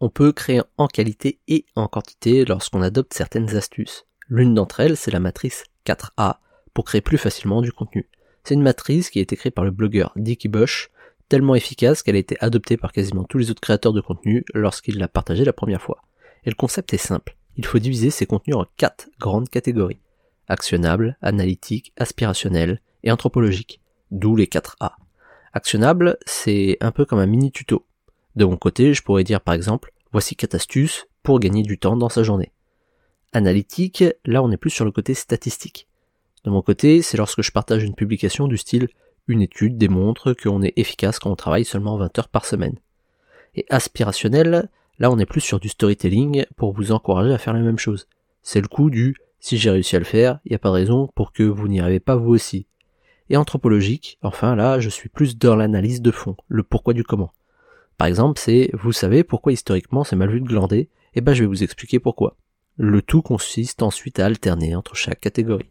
On peut créer en qualité et en quantité lorsqu'on adopte certaines astuces. L'une d'entre elles, c'est la matrice 4A pour créer plus facilement du contenu. C'est une matrice qui a été créée par le blogueur Dicky Bush, tellement efficace qu'elle a été adoptée par quasiment tous les autres créateurs de contenu lorsqu'il l'a partagée la première fois. Et le concept est simple. Il faut diviser ces contenus en quatre grandes catégories. Actionnable, analytique, aspirationnel et anthropologique. D'où les 4 A. Actionnable, c'est un peu comme un mini tuto. De mon côté, je pourrais dire par exemple, voici 4 astuces pour gagner du temps dans sa journée. Analytique, là on est plus sur le côté statistique. De mon côté, c'est lorsque je partage une publication du style une étude démontre qu'on est efficace quand on travaille seulement 20 heures par semaine. Et aspirationnel, là on est plus sur du storytelling pour vous encourager à faire la même chose. C'est le coup du si j'ai réussi à le faire, il n'y a pas de raison pour que vous n'y arrivez pas vous aussi. Et anthropologique, enfin là je suis plus dans l'analyse de fond, le pourquoi du comment. Par exemple, c'est vous savez pourquoi historiquement c'est mal vu de glander, eh ben je vais vous expliquer pourquoi. Le tout consiste ensuite à alterner entre chaque catégorie.